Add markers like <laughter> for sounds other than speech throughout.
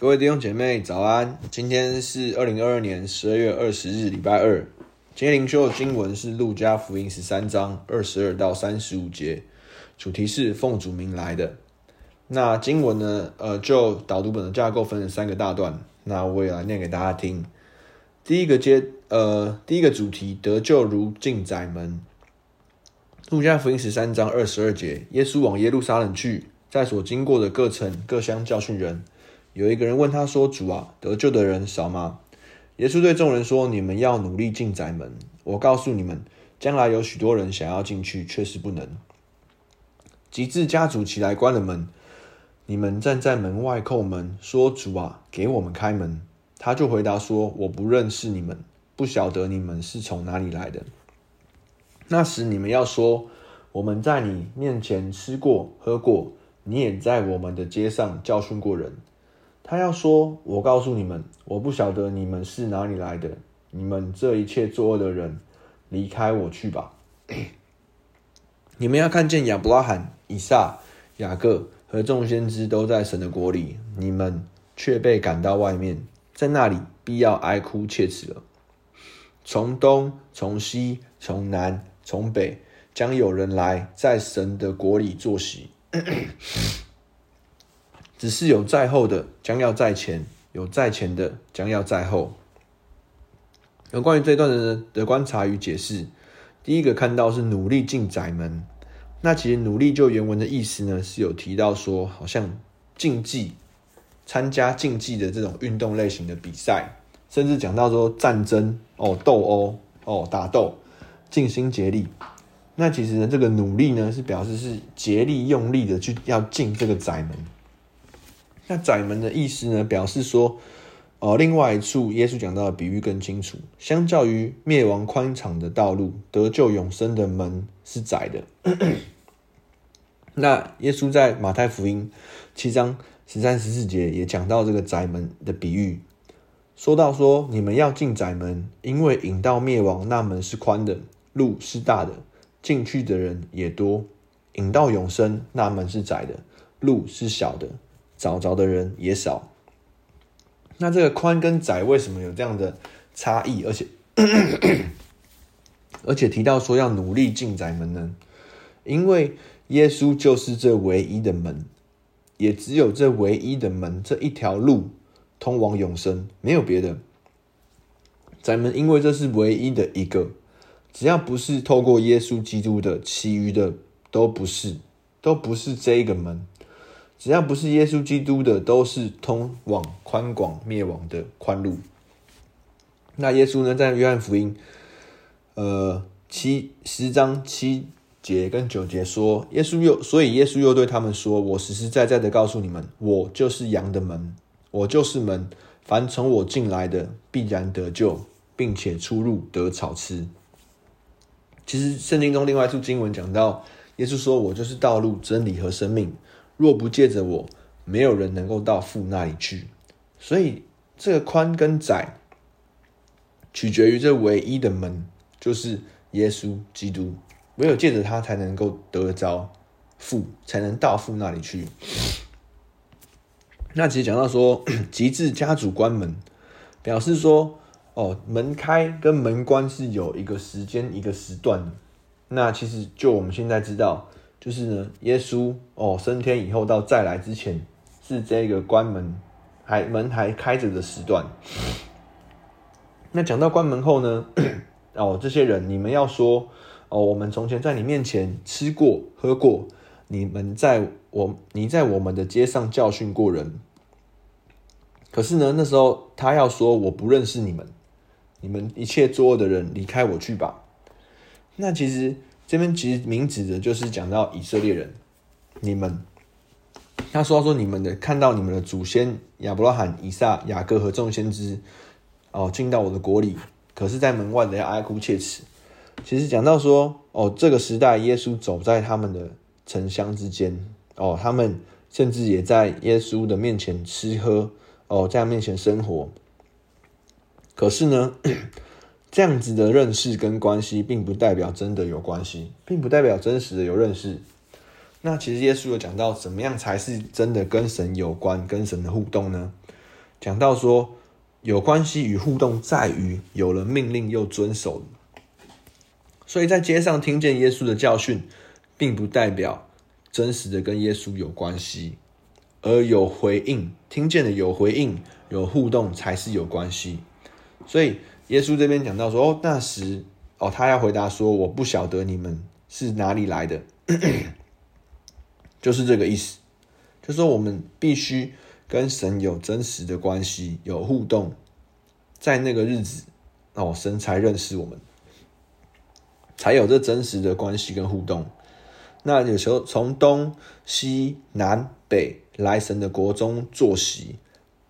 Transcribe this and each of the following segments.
各位弟兄姐妹早安，今天是二零二二年十二月二十日，礼拜二。今天灵修的经文是路加福音十三章二十二到三十五节，主题是奉主名来的。那经文呢，呃，就导读本的架构分成三个大段，那我也来念给大家听。第一个阶，呃，第一个主题得救如进窄门。路加福音十三章二十二节，耶稣往耶路撒冷去，在所经过的各城各乡教训人。有一个人问他说：“主啊，得救的人少吗？”耶稣对众人说：“你们要努力进宅门。我告诉你们，将来有许多人想要进去，却是不能。及至家主起来关了门，你们站在门外叩门，说：‘主啊，给我们开门。’他就回答说：‘我不认识你们，不晓得你们是从哪里来的。’那时你们要说：‘我们在你面前吃过喝过，你也在我们的街上教训过人。’”他要说：“我告诉你们，我不晓得你们是哪里来的。你们这一切作恶的人，离开我去吧。你们要看见亚伯拉罕、以撒、雅各和众先知都在神的国里，你们却被赶到外面，在那里必要哀哭切齿了。从东、从西、从南、从北，将有人来在神的国里坐席。”只是有在后的将要在前，有在前的将要在后。有关于这段的的观察与解释，第一个看到是努力进宅门。那其实努力就原文的意思呢，是有提到说，好像竞技、参加竞技的这种运动类型的比赛，甚至讲到说战争哦、斗殴哦、打斗，尽心竭力。那其实呢，这个努力呢，是表示是竭力用力的去要进这个宅门。那窄门的意思呢，表示说，呃，另外一处耶稣讲到的比喻更清楚。相较于灭亡宽敞的道路，得救永生的门是窄的。<coughs> 那耶稣在马太福音七章十三十四节也讲到这个窄门的比喻，说到说，你们要进窄门，因为引到灭亡那门是宽的，路是大的，进去的人也多；引到永生那门是窄的，路是小的。找着的人也少，那这个宽跟窄为什么有这样的差异？而且 <coughs> 而且提到说要努力进窄门呢？因为耶稣就是这唯一的门，也只有这唯一的门，这一条路通往永生，没有别的。窄门因为这是唯一的一个，只要不是透过耶稣基督的，其余的都不是，都不是这一个门。只要不是耶稣基督的，都是通往宽广灭亡的宽路。那耶稣呢，在约翰福音，呃，七十章七节跟九节说，耶稣又，所以耶稣又对他们说：“我实实在在的告诉你们，我就是羊的门，我就是门，凡从我进来的，必然得救，并且出入得草吃。”其实圣经中另外一处经文讲到，耶稣说：“我就是道路、真理和生命。”若不借着我，没有人能够到父那里去。所以，这个宽跟窄，取决于这唯一的门，就是耶稣基督。唯有借着他，才能够得着父，才能到父那里去。那其实讲到说，<clears throat> 极致家主关门，表示说，哦，门开跟门关是有一个时间、一个时段的。那其实就我们现在知道。就是呢，耶稣哦升天以后到再来之前，是这个关门还门还开着的时段。那讲到关门后呢，哦这些人你们要说哦，我们从前在你面前吃过喝过，你们在我你在我们的街上教训过人。可是呢，那时候他要说我不认识你们，你们一切作恶的人离开我去吧。那其实。这边其实明指的就是讲到以色列人，你们，他说说你们的看到你们的祖先亚伯拉罕、以撒、雅各和众先知，哦，进到我的国里，可是，在门外的要哀哭切齿。其实讲到说，哦，这个时代耶稣走在他们的城乡之间，哦，他们甚至也在耶稣的面前吃喝，哦，在他面前生活。可是呢？这样子的认识跟关系，并不代表真的有关系，并不代表真实的有认识。那其实耶稣有讲到，怎么样才是真的跟神有关、跟神的互动呢？讲到说有关系与互动在于有了命令又遵守，所以在街上听见耶稣的教训，并不代表真实的跟耶稣有关系，而有回应，听见的有回应有互动才是有关系。所以耶稣这边讲到说，哦，那时哦，他要回答说，我不晓得你们是哪里来的，<clears throat> 就是这个意思。就说我们必须跟神有真实的关系，有互动，在那个日子哦，神才认识我们，才有这真实的关系跟互动。那有时候从东西南北来神的国中坐席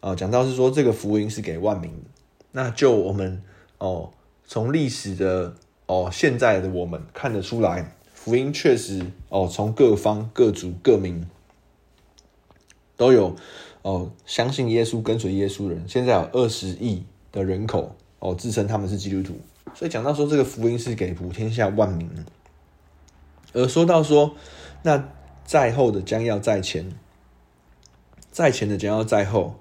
啊，讲到是说这个福音是给万民的。那就我们哦，从历史的哦，现在的我们看得出来，福音确实哦，从各方各族各民。都有哦，相信耶稣、跟随耶稣的人，现在有二十亿的人口哦，自称他们是基督徒。所以讲到说，这个福音是给普天下万民。而说到说，那在后的将要在前，在前的将要在后。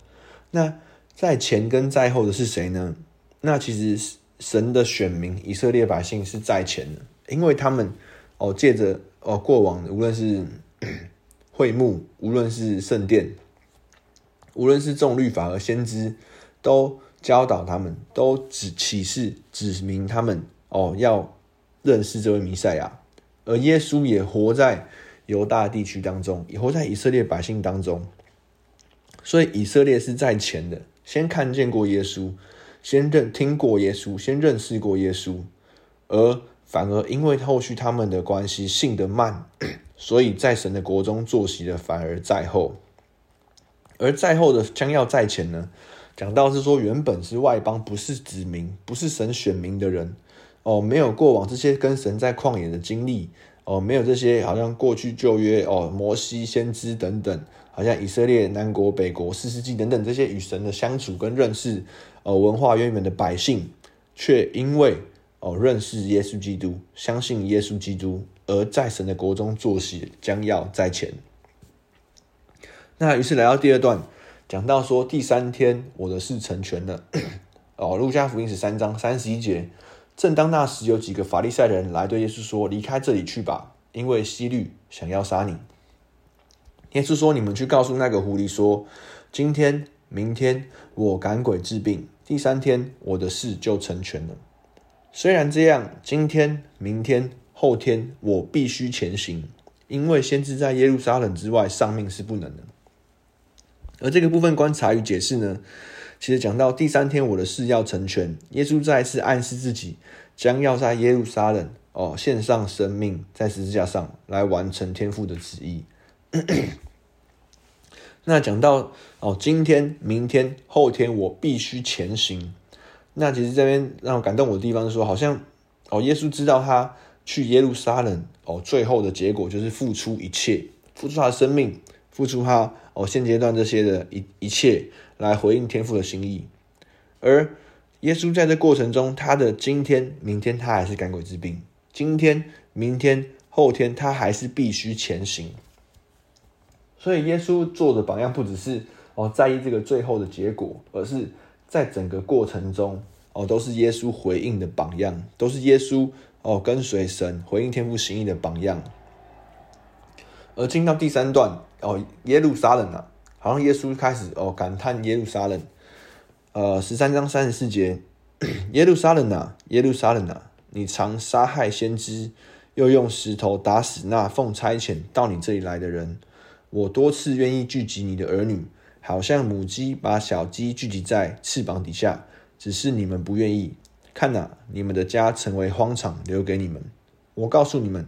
那在前跟在后的是谁呢？那其实神的选民以色列百姓是在前的，因为他们哦，借着哦过往无论是。<coughs> 会幕，无论是圣殿，无论是众律法和先知，都教导他们，都指启示指明他们哦，要认识这位弥赛亚。而耶稣也活在犹大地区当中，也活在以色列百姓当中。所以以色列是在前的，先看见过耶稣，先认听过耶稣，先认识过耶稣，而反而因为后续他们的关系，信得慢。<coughs> 所以在神的国中坐席的反而在后，而在后的将要在前呢？讲到是说，原本是外邦，不是子民，不是神选民的人哦，没有过往这些跟神在旷野的经历哦，没有这些好像过去旧约哦，摩西先知等等，好像以色列南国北国四世纪等等这些与神的相处跟认识哦，文化渊源的百姓，却因为哦认识耶稣基督，相信耶稣基督。而在神的国中作席，将要在前。那于是来到第二段，讲到说第三天我的事成全了。<coughs> 哦，路加福音十三章三十一节，正当那时，有几个法利赛人来对耶稣说：“离开这里去吧，因为希律想要杀你。”耶稣说：“你们去告诉那个狐狸说，今天、明天我赶鬼治病，第三天我的事就成全了。虽然这样，今天、明天。”后天我必须前行，因为先知在耶路撒冷之外丧命是不能的。而这个部分观察与解释呢，其实讲到第三天我的事要成全，耶稣再次暗示自己将要在耶路撒冷哦献上生命，在十字架上来完成天父的旨意。那讲到哦，今天、明天、后天我必须前行。那其实这边让我感动我的地方是说，好像哦，耶稣知道他。去耶路撒冷哦，最后的结果就是付出一切，付出他的生命，付出他哦现阶段这些的一一切来回应天父的心意。而耶稣在这过程中，他的今天、明天他还是赶鬼治病，今天、明天、后天他还是必须前行。所以耶稣做的榜样不只是哦在意这个最后的结果，而是在整个过程中哦都是耶稣回应的榜样，都是耶稣。哦，跟随神回应天父心意的榜样，而进到第三段哦，耶路撒冷啊，好像耶稣开始哦感叹耶路撒冷，呃，十三章三十四节，耶路撒冷啊，耶路撒冷啊，你常杀害先知，又用石头打死那奉差遣到你这里来的人，我多次愿意聚集你的儿女，好像母鸡把小鸡聚集在翅膀底下，只是你们不愿意。看哪，你们的家成为荒场，留给你们。我告诉你们，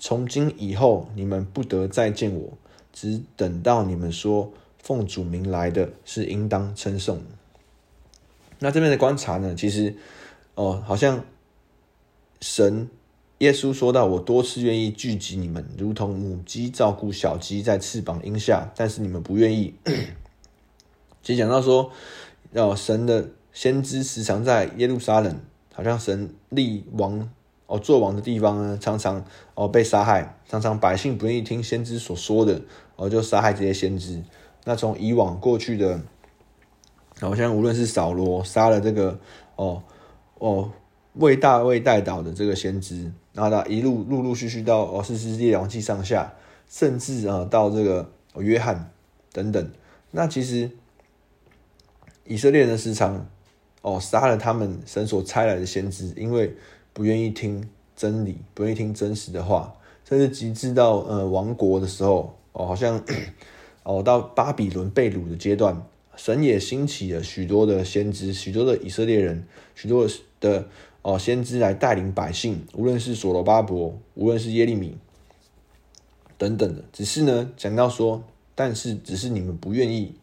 从今以后，你们不得再见我，只等到你们说奉主名来的是应当称颂。那这边的观察呢，其实哦，好像神耶稣说到：“我多次愿意聚集你们，如同母鸡照顾小鸡在翅膀荫下，但是你们不愿意。<clears throat> ”其实讲到说，哦，神的。先知时常在耶路撒冷，好像神立王哦，做王的地方呢，常常哦被杀害，常常百姓不愿意听先知所说的，哦就杀害这些先知。那从以往过去的好像无论是扫罗杀了这个哦哦为大卫代祷的这个先知，然后呢一路陆陆续续到哦士师列王记上下，甚至啊到这个、约翰等等，那其实以色列人时常哦杀了他们神所差来的先知，因为不愿意听真理，不愿意听真实的话，甚至极致到呃亡国的时候哦，好像哦到巴比伦被掳的阶段。神也兴起了许多的先知，许多的以色列人，许多的哦先知来带领百姓，无论是所罗巴伯，无论是耶利米等等的。只是呢，讲到说，但是只是你们不愿意，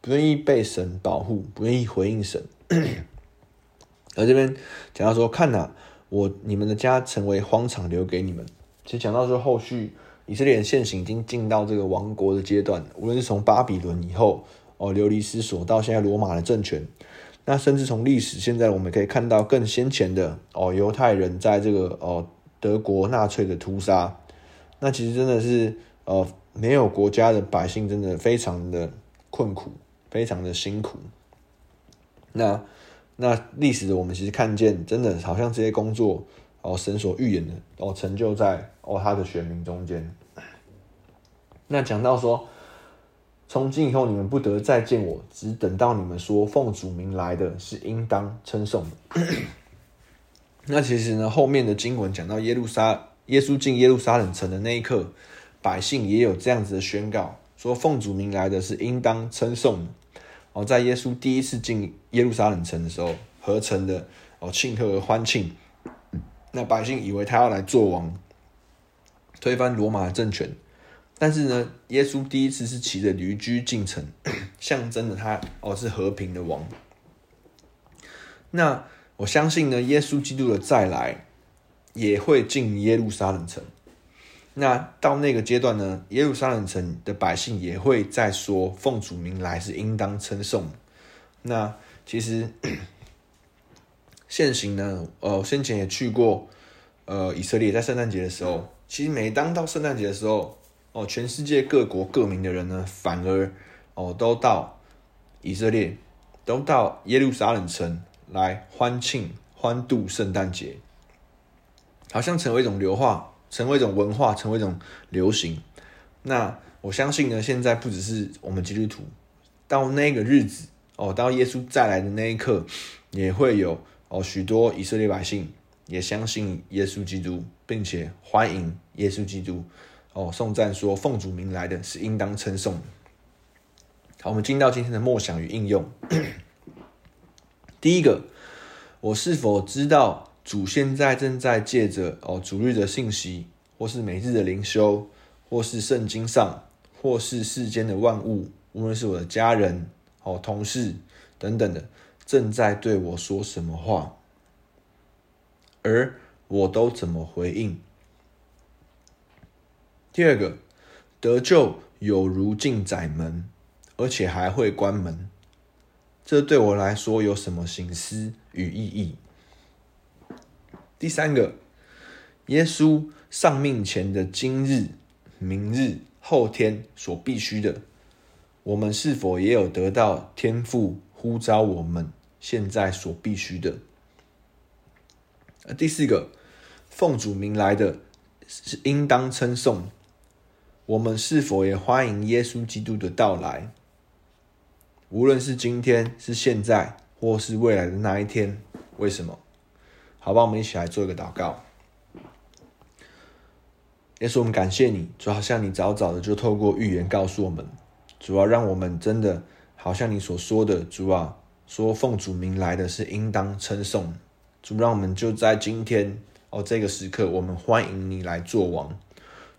不愿意被神保护，不愿意回应神。<clears throat> 而这边讲到说，看哪，我你们的家成为荒场，留给你们。其实讲到说，后续以色列人现行已经进到这个亡国的阶段，无论是从巴比伦以后。哦，流离失所到现在罗马的政权，那甚至从历史现在我们可以看到更先前的哦，犹太人在这个哦德国纳粹的屠杀，那其实真的是呃没有国家的百姓真的非常的困苦，非常的辛苦。那那历史我们其实看见，真的好像这些工作哦神所预言的哦成就在哦他的选民中间。那讲到说。从今以后，你们不得再见我，只等到你们说奉主名来的是应当称颂的。<coughs> 那其实呢，后面的经文讲到耶路撒，耶稣进耶路撒冷城的那一刻，百姓也有这样子的宣告，说奉主名来的是应当称颂的。哦，在耶稣第一次进耶路撒冷城的时候，合城的哦庆贺和欢庆，那百姓以为他要来做王，推翻罗马的政权。但是呢，耶稣第一次是骑着驴驹进城，<coughs> 象征着他哦是和平的王。那我相信呢，耶稣基督的再来也会进耶路撒冷城。那到那个阶段呢，耶路撒冷城的百姓也会再说奉主名来是应当称颂。那其实 <coughs> 现行呢，呃，先前也去过呃以色列，在圣诞节的时候，其实每当到圣诞节的时候。哦，全世界各国各民的人呢，反而哦都到以色列，都到耶路撒冷城来欢庆欢度圣诞节，好像成为一种流化，成为一种文化，成为一种流行。那我相信呢，现在不只是我们基督徒，到那个日子哦，到耶稣再来的那一刻，也会有哦许多以色列百姓也相信耶稣基督，并且欢迎耶稣基督。哦，颂赞说奉主名来的是应当称颂。好，我们进到今天的默想与应用。<clears throat> 第一个，我是否知道主现在正在借着哦主日的信息，或是每日的灵修，或是圣经上，或是世间的万物，无论是我的家人、哦同事等等的，正在对我说什么话，而我都怎么回应？第二个，得救有如进窄门，而且还会关门，这对我来说有什么省思与意义？第三个，耶稣丧命前的今日、明日、后天所必须的，我们是否也有得到天父呼召我们现在所必须的？第四个，奉主名来的是应当称颂。我们是否也欢迎耶稣基督的到来？无论是今天、是现在，或是未来的那一天，为什么？好吧，我们一起来做一个祷告。耶稣，我们感谢你，主好像你早早的就透过预言告诉我们，主要让我们真的好像你所说的，主啊，说奉主名来的是应当称颂。主让我们就在今天哦这个时刻，我们欢迎你来做王。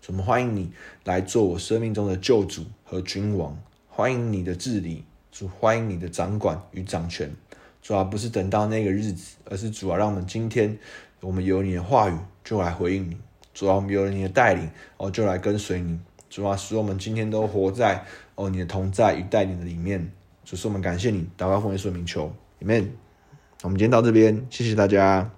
我们欢迎你来做我生命中的救主和君王，欢迎你的治理，主欢迎你的掌管与掌权。主要不是等到那个日子，而是主要让我们今天，我们有你的话语就来回应你。主要我们有了你的带领哦，就来跟随你。主要使我们今天都活在哦你的同在与带领的里面。主，是我们感谢你，祷告奉耶稣名求，Amen。我们今天到这边，谢谢大家。